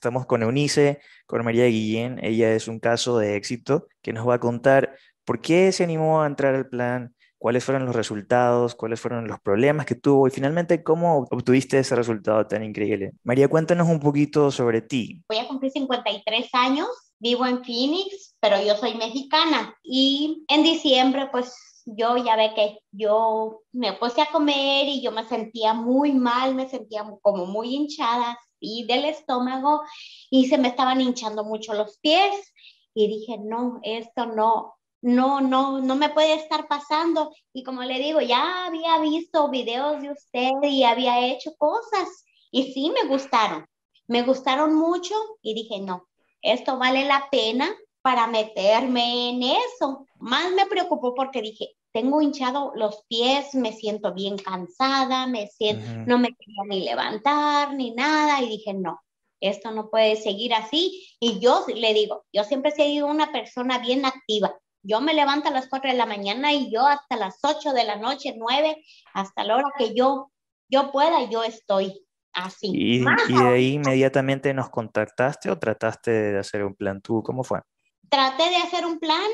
Estamos con Eunice, con María Guillén. Ella es un caso de éxito que nos va a contar por qué se animó a entrar al plan, cuáles fueron los resultados, cuáles fueron los problemas que tuvo y finalmente cómo obtuviste ese resultado tan increíble. María, cuéntanos un poquito sobre ti. Voy a cumplir 53 años, vivo en Phoenix, pero yo soy mexicana y en diciembre pues yo ya ve que yo me puse a comer y yo me sentía muy mal, me sentía como muy hinchada y del estómago y se me estaban hinchando mucho los pies y dije, no, esto no, no, no, no me puede estar pasando. Y como le digo, ya había visto videos de usted y había hecho cosas y sí me gustaron, me gustaron mucho y dije, no, esto vale la pena para meterme en eso. Más me preocupó porque dije, tengo hinchado los pies, me siento bien cansada, me siento, no me quería ni levantar ni nada y dije, no, esto no puede seguir así. Y yo le digo, yo siempre he sido una persona bien activa. Yo me levanto a las 4 de la mañana y yo hasta las 8 de la noche, 9, hasta la hora que yo, yo pueda, yo estoy así. ¿Y, y de ahí inmediatamente nos contactaste o trataste de hacer un plan tú? ¿Cómo fue? Traté de hacer un plan,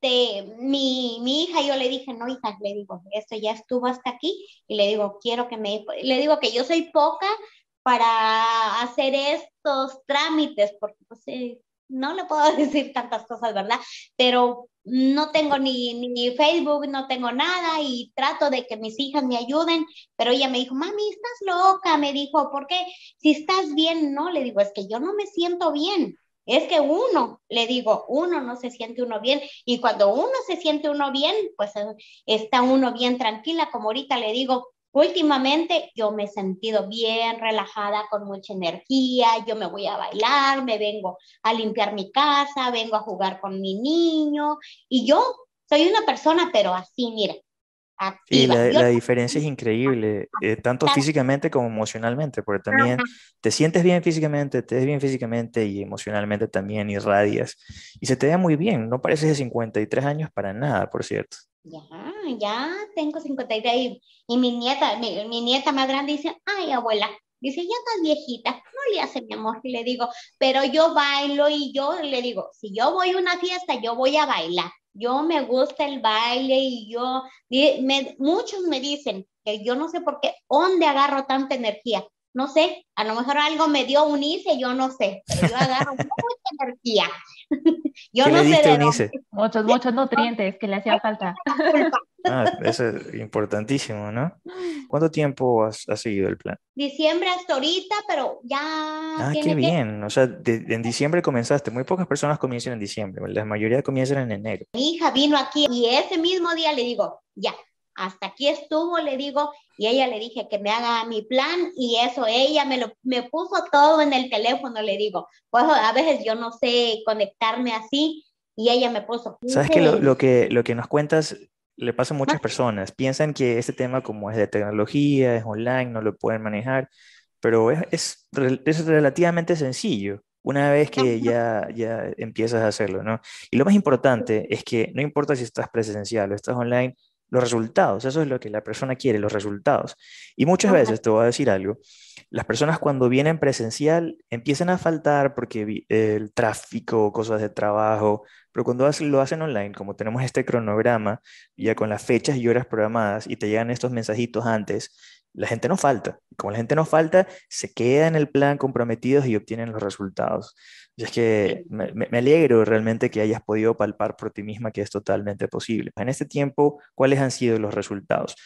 este, mi, mi hija, yo le dije, no, hija, le digo, esto ya estuvo hasta aquí, y le digo, quiero que me, le digo que yo soy poca para hacer estos trámites, porque pues, eh, no le puedo decir tantas cosas, ¿verdad? Pero no tengo ni, ni Facebook, no tengo nada y trato de que mis hijas me ayuden, pero ella me dijo, mami, estás loca, me dijo, ¿por qué? Si estás bien, no, le digo, es que yo no me siento bien. Es que uno, le digo, uno no se siente uno bien. Y cuando uno se siente uno bien, pues eh, está uno bien tranquila, como ahorita le digo, últimamente yo me he sentido bien relajada, con mucha energía, yo me voy a bailar, me vengo a limpiar mi casa, vengo a jugar con mi niño. Y yo soy una persona, pero así, mira, y la, diferencia es increíble, eh, tanto físicamente como emocionalmente, porque también te sientes bien físicamente, te ves bien físicamente y emocionalmente también irradias. Y se te ve muy bien, no pareces de 53 años para nada, por cierto. Ya, ya tengo 53 y, y mi nieta, mi, mi, nieta más grande dice, ay abuela, dice, ya estás viejita, no le hace mi amor, y le digo, pero yo bailo y yo le digo, si yo voy a una fiesta, yo voy a bailar yo me gusta el baile y yo, me, muchos me dicen que yo no sé por qué, ¿dónde agarro tanta energía? No sé, a lo mejor algo me dio Unice, yo no sé, pero yo agarro mucha energía. yo no sé de dónde. Muchos, muchos nutrientes que le hacía falta. Ah, eso es importantísimo, ¿no? ¿Cuánto tiempo has, seguido el plan? Diciembre hasta ahorita, pero ya. Ah, qué bien. O sea, en diciembre comenzaste. Muy pocas personas comienzan en diciembre. La mayoría comienzan en enero. Mi hija vino aquí y ese mismo día le digo, ya, hasta aquí estuvo, le digo, y ella le dije que me haga mi plan y eso, ella me lo me puso todo en el teléfono, le digo, pues a veces yo no sé conectarme así y ella me puso. ¿Sabes que lo, que lo que nos cuentas le pasa a muchas ah. personas? Piensan que este tema como es de tecnología, es online, no lo pueden manejar, pero es, es, es relativamente sencillo una vez que ya, ya empiezas a hacerlo, ¿no? Y lo más importante es que no importa si estás presencial o estás online, los resultados, eso es lo que la persona quiere, los resultados. Y muchas veces, te voy a decir algo, las personas cuando vienen presencial empiezan a faltar porque el tráfico, cosas de trabajo, pero cuando lo hacen online, como tenemos este cronograma, ya con las fechas y horas programadas y te llegan estos mensajitos antes, la gente no falta. Como la gente no falta, se queda en el plan comprometidos y obtienen los resultados. Y es que me, me, alegro realmente que hayas podido palpar por ti misma que es totalmente posible. En este tiempo, ¿cuáles han sido los resultados?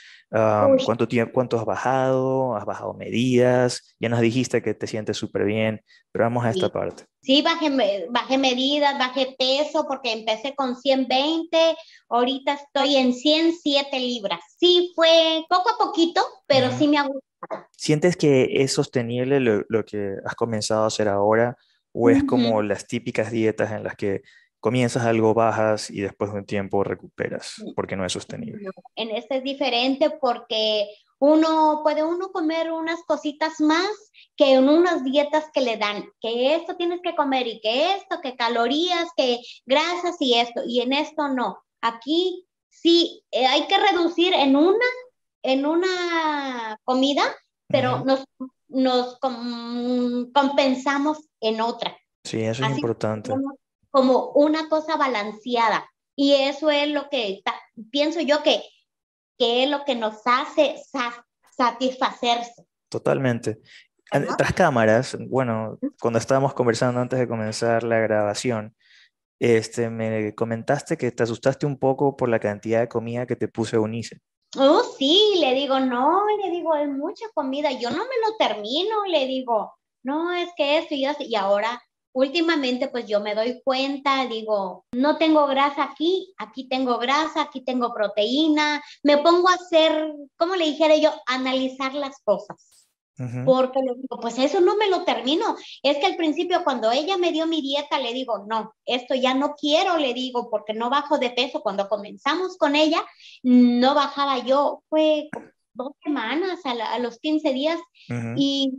¿Cuánto, tiempo, ¿Cuánto has bajado? ¿Has bajado medidas? Ya nos dijiste que te sientes súper bien, pero vamos a esta parte. Sí, bajé, bajé medidas, bajé peso porque empecé con 120, ahorita estoy en 107 libras. Sí, fue poco a poquito, pero sí me ha gustado. ¿Sientes que es sostenible lo, lo que has comenzado a hacer ahora? ¿O es como las típicas dietas en las que comienzas algo bajas y después de un tiempo recuperas porque no es sostenible. En este es diferente porque uno puede uno comer unas cositas más que en unas dietas que le dan, que esto tienes que comer y que esto, que calorías, que grasas y esto, y en esto no. Aquí sí eh, hay que reducir en una, en una comida, pero nos nos compensamos en otra. Sí, eso es importante. Como, una cosa balanceada. Y eso es lo que pienso yo que, que es lo que nos hace satisfacerse. Totalmente. Tras cámaras, bueno, cuando estábamos conversando antes de comenzar la grabación, este, me comentaste que te asustaste un poco por la cantidad de comida que te puse Unice. Oh, sí, le digo, no, le digo, es mucha comida, yo no me lo termino, le digo, no, es que esto y y ahora últimamente pues yo me doy cuenta, digo, no tengo grasa aquí, aquí tengo grasa, aquí tengo proteína, me pongo a hacer, como le dijera yo, analizar las cosas. Porque le digo, pues eso no me lo termino. Es que al principio cuando ella me dio mi dieta, le digo, no, esto ya no quiero, le digo, porque no bajo de peso. Cuando comenzamos con ella, no bajaba yo, fue dos semanas a, los 15 días y,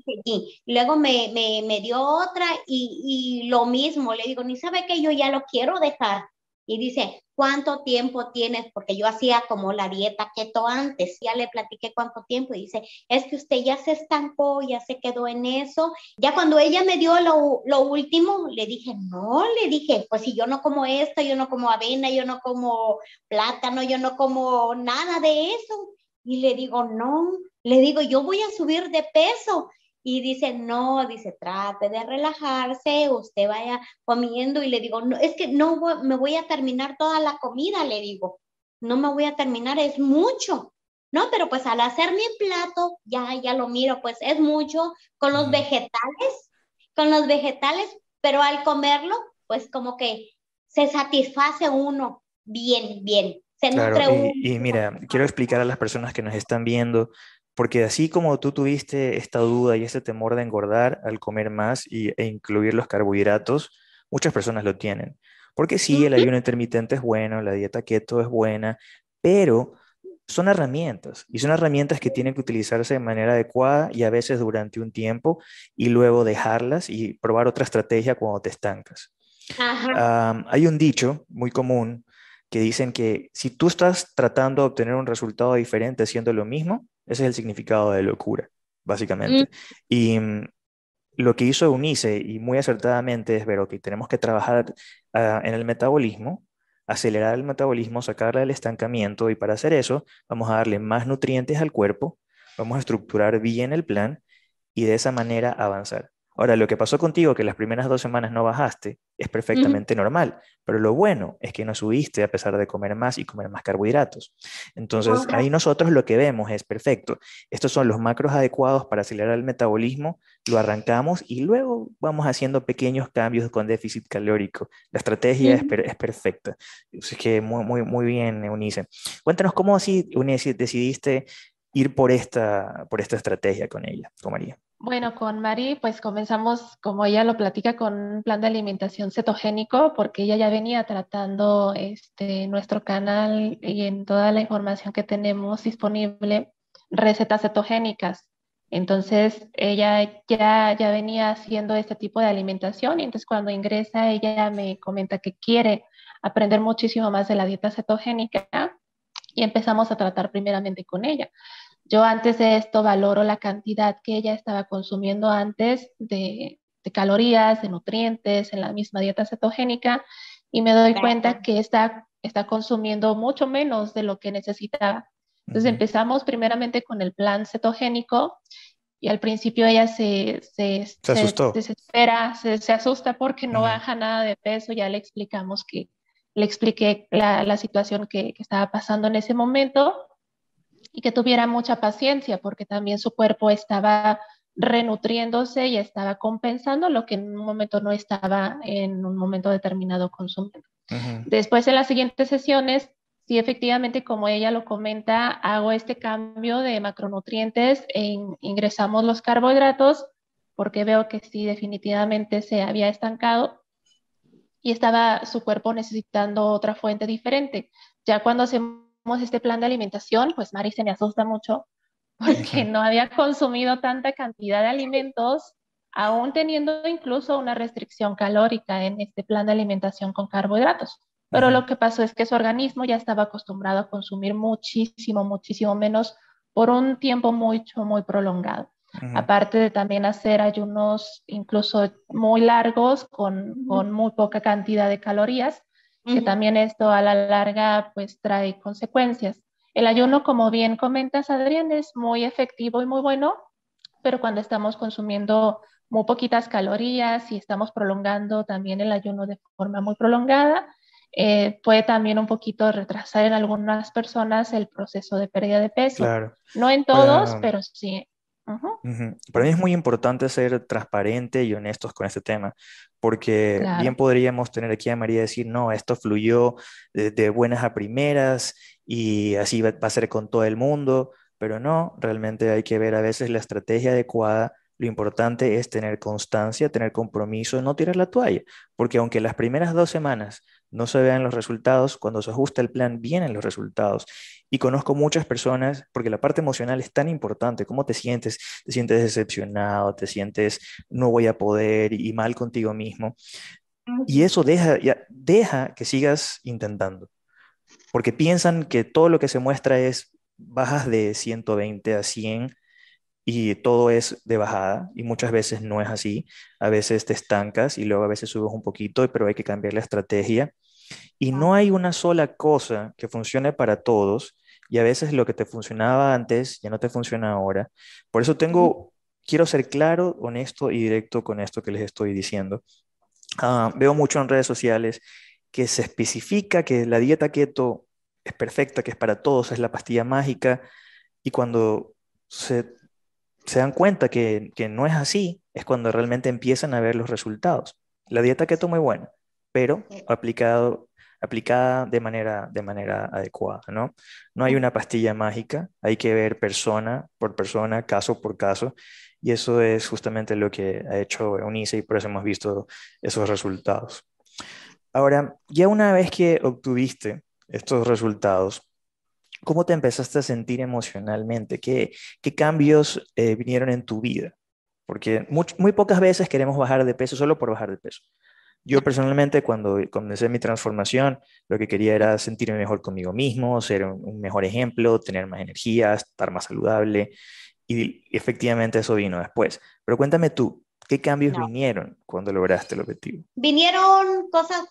luego me, me, me, dio otra y, y lo mismo, le digo, ni sabe que yo ya lo quiero dejar. Y dice, ¿cuánto tiempo tienes? Porque yo hacía como la dieta keto antes, ya le platiqué cuánto tiempo y dice, es que usted ya se estancó, ya se quedó en eso. Ya cuando ella me dio lo, lo último, le dije, no, le dije, pues si yo no como esto, yo no como avena, yo no como plátano, yo no como nada de eso. Y le digo, no, le digo, yo voy a subir de peso y dice, no, dice, trate de relajarse, usted vaya comiendo y le digo, no, es que no me voy a terminar toda la comida, le digo, no me voy a terminar, es mucho. No, pero pues al hacer mi plato, ya, ya lo miro, pues es mucho con los vegetales, con los vegetales, pero al comerlo, pues como que se satisface uno bien, bien. Nutre uno. y mira, quiero explicar a las personas que nos están viendo porque así como tú tuviste esta duda y este temor de engordar al comer más y, e incluir los carbohidratos, muchas personas lo tienen. Porque sí, el ayuno intermitente es bueno, la dieta keto es buena, pero son herramientas y son herramientas que tienen que utilizarse de manera adecuada y a veces durante un tiempo y luego dejarlas y probar otra estrategia cuando te estancas. hay un dicho muy común que dicen que si tú estás tratando de obtener un resultado diferente haciendo lo mismo, ese es el significado de locura, básicamente. Y mm, lo que hizo Unice, y muy acertadamente, es ver, que tenemos que trabajar ah, en el metabolismo, acelerar el metabolismo, sacarle el estancamiento, y para hacer eso vamos a darle más nutrientes al cuerpo, vamos a estructurar bien el plan y de esa manera avanzar. Ahora, lo que pasó contigo, que las primeras dos semanas no bajaste, es perfectamente normal, pero lo bueno es que no subiste a pesar de comer más y comer más carbohidratos. Entonces, ahí nosotros lo que vemos es perfecto. Estos son los macros adecuados para acelerar el metabolismo, lo arrancamos y luego vamos haciendo pequeños cambios con déficit calórico. La estrategia es, perfecta. Es que muy, muy, muy bien, Eunice. Cuéntanos cómo así, Eunice, decidiste ir por esta, por esta estrategia con ella, con María. Bueno, con Mari, pues comenzamos, como ella lo platica, con un plan de alimentación cetogénico, porque ella ya venía tratando este, nuestro canal y en toda la información que tenemos disponible, recetas cetogénicas. Entonces, ella ya, ya venía haciendo este tipo de alimentación y entonces cuando ingresa, ella me comenta que quiere aprender muchísimo más de la dieta cetogénica y empezamos a tratar primeramente con ella. Yo antes de esto valoro la cantidad que ella estaba consumiendo antes de, calorías, de nutrientes en la misma dieta cetogénica y me doy cuenta que está, está consumiendo mucho menos de lo que necesitaba. Entonces empezamos primeramente con el plan cetogénico y al principio ella se, se, desespera, se, asusta porque no baja nada de peso, ya le explicamos que le expliqué la, la situación que, que, estaba pasando en ese momento y que tuviera mucha paciencia porque también su cuerpo estaba renutriéndose y estaba compensando lo que en un momento no estaba en un momento determinado consumiendo. Después en las siguientes sesiones, sí efectivamente como ella lo comenta, hago este cambio de macronutrientes e ingresamos los carbohidratos porque veo que sí definitivamente se había estancado y estaba su cuerpo necesitando otra fuente diferente. Ya cuando hacemos este plan de alimentación, pues Mari se me asusta mucho porque no había consumido tanta cantidad de alimentos, aún teniendo incluso una restricción calórica en este plan de alimentación con carbohidratos. Pero lo que pasó es que su organismo ya estaba acostumbrado a consumir muchísimo, muchísimo menos por un tiempo mucho, muy prolongado. aparte de también hacer ayunos incluso muy largos con, con muy poca cantidad de calorías, que también esto a la larga pues trae consecuencias. El ayuno, como bien comentas, Adrián, es muy efectivo y muy bueno, pero cuando estamos consumiendo muy poquitas calorías y estamos prolongando también el ayuno de forma muy prolongada, eh, puede también un poquito retrasar en algunas personas el proceso de pérdida de peso. Claro. No en todos, pero sí. Para mí es muy importante ser transparente y honestos con este tema, porque bien podríamos tener aquí a María decir, no, esto fluyó de, buenas a primeras y así va, a ser con todo el mundo, pero no, realmente hay que ver a veces la estrategia adecuada. Lo importante es tener constancia, tener compromiso, no tirar la toalla, porque aunque las primeras dos semanas no se vean los resultados, cuando se ajusta el plan vienen los resultados. Y conozco muchas personas, porque la parte emocional es tan importante, ¿cómo te sientes? Te sientes decepcionado, te sientes no voy a poder y mal contigo mismo. Y eso deja, deja que sigas intentando, porque piensan que todo lo que se muestra es bajas de 120 a 100 y todo es de bajada y muchas veces no es así. A veces te estancas y luego a veces subes un poquito, pero hay que cambiar la estrategia. Y no hay una sola cosa que funcione para todos y a veces lo que te funcionaba antes ya no te funciona ahora. Por eso tengo, quiero ser claro, honesto y directo con esto que les estoy diciendo. Ah, veo mucho en redes sociales que se especifica que la dieta keto es perfecta, que es para todos, es la pastilla mágica, y cuando se se dan cuenta que, no es así, es cuando realmente empiezan a ver los resultados. La dieta keto muy buena, pero aplicado, aplicada de manera, de manera adecuada, ¿no? No hay una pastilla mágica, hay que ver persona por persona, caso por caso, y eso es justamente lo que ha hecho Eunice y por eso hemos visto esos resultados. Ahora, ya una vez que obtuviste estos resultados, ¿Cómo te empezaste a sentir emocionalmente? ¿Qué, qué cambios eh, vinieron en tu vida? Porque muy, pocas veces queremos bajar de peso solo por bajar de peso. Yo personalmente cuando comencé mi transformación, lo que quería era sentirme mejor conmigo mismo, ser un, mejor ejemplo, tener más energía, estar más saludable. Y efectivamente eso vino después. Pero cuéntame tú, ¿qué cambios vinieron cuando lograste el objetivo? Vinieron cosas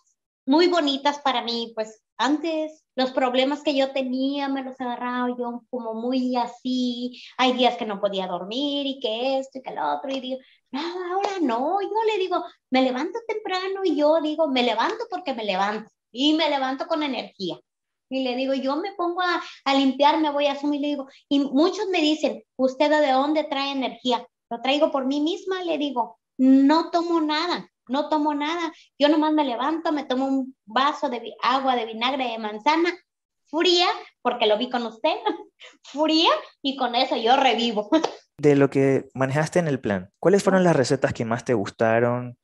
muy bonitas para mí, pues antes los problemas que yo tenía me los agarraba yo como muy así, hay días que no podía dormir y que esto y que lo otro, y digo, no, ahora no, yo le digo, me levanto temprano y yo digo, me levanto porque me levanto y me levanto con energía. Y le digo, yo me pongo a, a limpiar, me voy a asumir, le digo, y muchos me dicen, ¿usted de dónde trae energía? Lo traigo por mí misma, le digo, no tomo nada, no tomo nada. Yo nomás me levanto, me tomo un vaso de agua de vinagre de manzana fría, porque lo vi con usted, fría, y con eso yo revivo. De lo que manejaste en el plan, ¿cuáles fueron las recetas que más te gustaron?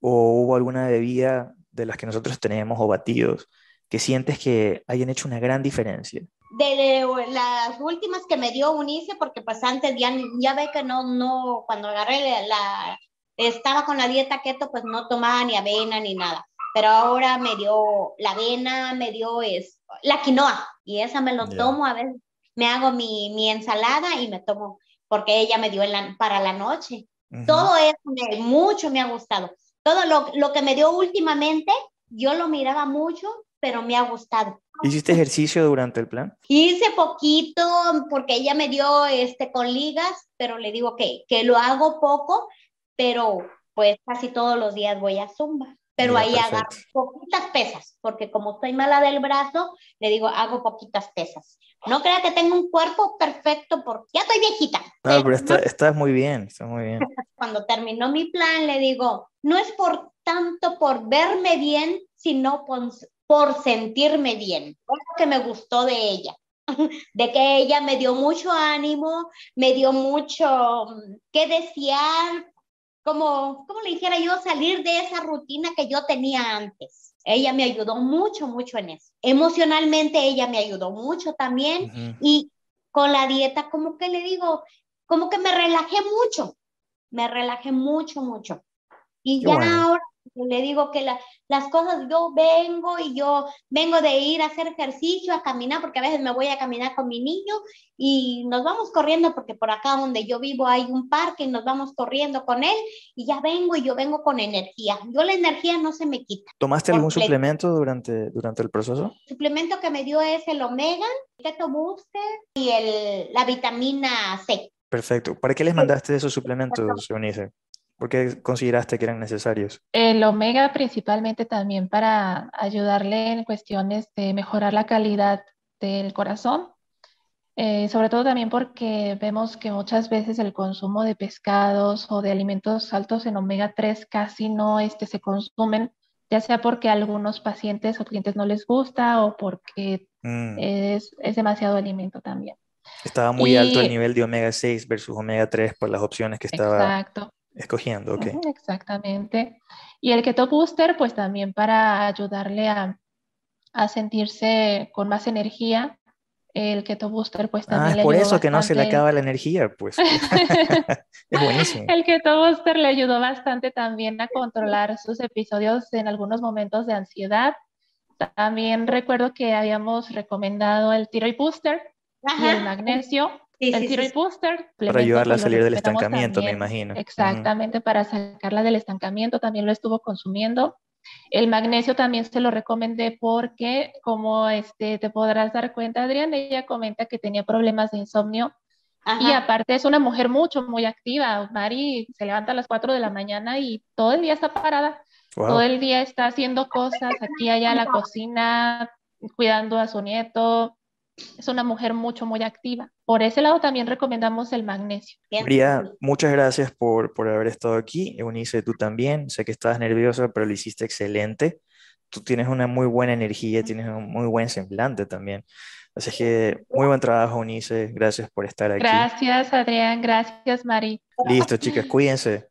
¿O hubo alguna bebida de las que nosotros tenemos o batidos que sientes que hayan hecho una gran diferencia? de, las últimas que me dio Unice, porque pues antes ya, ya ve que no, no, cuando agarré la, estaba con la dieta keto, pues no tomaba ni avena ni nada. Pero ahora me dio la avena, me dio es, la quinoa y esa me lo tomo a veces. Me hago mi, mi, ensalada y me tomo, porque ella me dio para la noche. Todo eso me, mucho me ha gustado. Todo lo, lo que me dio últimamente, yo lo miraba mucho, pero me ha gustado. ¿Hiciste ejercicio durante el plan? Hice poquito porque ella me dio este con ligas, pero le digo que, que lo hago poco pero pues casi todos los días voy a zumba. Pero ahí hago poquitas pesas, porque como estoy mala del brazo, le digo, hago poquitas pesas. No crea que tengo un cuerpo perfecto, porque ya estoy viejita. No, pero estás muy bien, está muy bien. Cuando terminó mi plan, le digo, no es por tanto por verme bien, sino por, por sentirme bien. Es lo que me gustó de ella de que ella me dio mucho ánimo, me dio mucho mm, que desear, como, como le dijera yo, salir de esa rutina que yo tenía antes. Ella me ayudó mucho, mucho en eso. Emocionalmente ella me ayudó mucho también y con la dieta, como que le digo, como que me relajé mucho, me relajé mucho, mucho. Y ya ahora le digo que las cosas, yo vengo y yo vengo de ir a hacer ejercicio, a caminar, porque a veces me voy a caminar con mi niño y nos vamos corriendo, porque por acá donde yo vivo hay un parque y nos vamos corriendo con él y ya vengo y yo vengo con energía. Yo la energía no se me quita. ¿Tomaste algún suplemento durante, durante el proceso? El suplemento que me dio es el Omega, el Keto Booster y el, la vitamina C. Perfecto. ¿Para qué les mandaste esos suplementos, Eunice? ¿Por qué consideraste que eran necesarios? El omega principalmente también para ayudarle en cuestiones de mejorar la calidad del corazón, eh, sobre todo también porque vemos que muchas veces el consumo de pescados o de alimentos altos en omega 3 casi no este, se consumen, ya sea porque a algunos pacientes o clientes no les gusta o porque mm. es, es demasiado alimento también. Estaba muy alto el nivel de omega 6 versus omega 3 por las opciones que estaba exacto escogiendo, ok. Exactamente. Y el Keto Booster, pues también para ayudarle a, a sentirse con más energía. El Keto Booster, pues también. Ah, es por eso que no se le acaba la energía, pues. es buenísimo. El Keto Booster le ayudó bastante también a controlar sus episodios en algunos momentos de ansiedad. También recuerdo que habíamos recomendado el Tiroid Booster y el magnesio el tiro y booster. Para ayudarla a salir del estancamiento, me imagino. Exactamente, para sacarla del estancamiento también lo estuvo consumiendo. El magnesio también se lo recomendé porque, como este, te podrás dar cuenta, Adrián, ella comenta que tenía problemas de insomnio y aparte es una mujer mucho, muy activa. Mari se levanta a las 4 de la mañana y todo el día está parada. Todo el día está haciendo cosas aquí, allá, en la cocina, cuidando a su nieto, es una mujer mucho, muy activa. Por ese lado también recomendamos el magnesio. María, muchas gracias por, por haber estado aquí. Eunice, tú también. Sé que estabas nerviosa, pero lo hiciste excelente. Tú tienes una muy buena energía, tienes un muy buen semblante también. Así que muy buen trabajo, Eunice. Gracias por estar aquí. Gracias, Adrián. Gracias, Mari. Listo, chicas, cuídense.